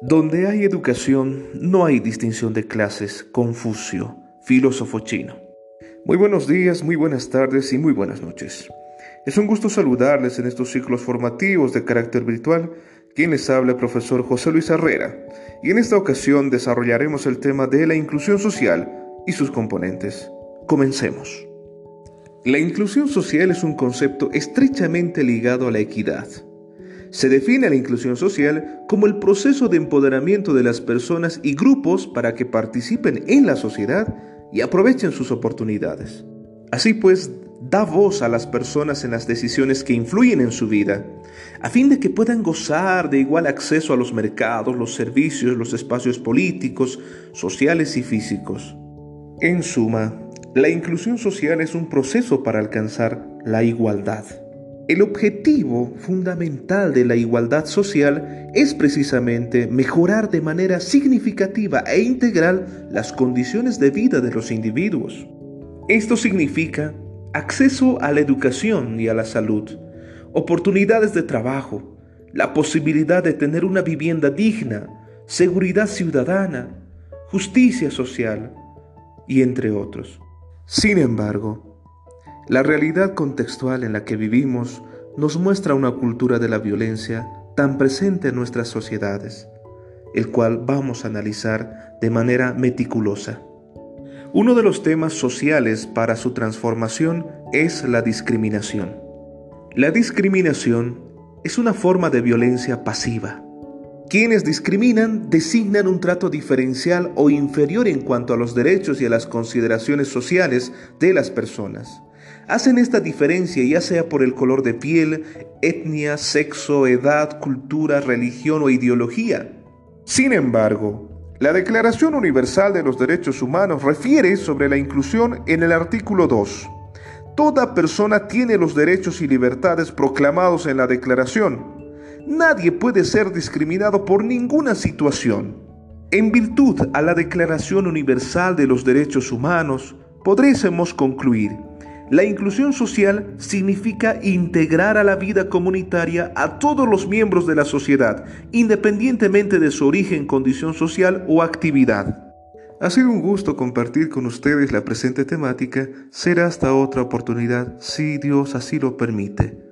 Donde hay educación, no hay distinción de clases. Confucio, filósofo chino. Muy buenos días, muy buenas tardes y muy buenas noches. Es un gusto saludarles en estos ciclos formativos de carácter virtual. Quien les habla, el profesor José Luis Herrera. Y en esta ocasión desarrollaremos el tema de la inclusión social y sus componentes. Comencemos. La inclusión social es un concepto estrechamente ligado a la equidad se define la inclusión social como el proceso de empoderamiento de las personas y grupos para que participen en la sociedad y aprovechen sus oportunidades. Así pues, da voz a las personas en las decisiones que influyen en su vida, a fin de que puedan gozar de igual acceso a los mercados, los servicios, los espacios políticos, sociales y físicos. En suma, la inclusión social es un proceso para alcanzar la igualdad. El objetivo fundamental de la igualdad social es precisamente mejorar de manera significativa e integral las condiciones de vida de los individuos. Esto significa acceso a la educación y a la salud, oportunidades de trabajo, la posibilidad de tener una vivienda digna, seguridad ciudadana, justicia social y entre otros. Sin embargo, la realidad contextual en la que vivimos nos muestra una cultura de la violencia tan presente en nuestras sociedades, el cual vamos a analizar de manera meticulosa. Uno de los temas sociales para su transformación es la discriminación. La discriminación es una forma de violencia pasiva. Quienes discriminan designan un trato diferencial o inferior en cuanto a los derechos y a las consideraciones sociales de las personas hacen esta diferencia ya sea por el color de piel, etnia, sexo, edad, cultura, religión o ideología. Sin embargo, la Declaración Universal de los Derechos Humanos refiere sobre la inclusión en el artículo 2. Toda persona tiene los derechos y libertades proclamados en la Declaración. Nadie puede ser discriminado por ninguna situación. En virtud a la Declaración Universal de los Derechos Humanos, podríamos concluir la inclusión social significa integrar a la vida comunitaria a todos los miembros de la sociedad, independientemente de su origen, condición social o actividad. Ha sido un gusto compartir con ustedes la presente temática. Será hasta otra oportunidad, si Dios así lo permite.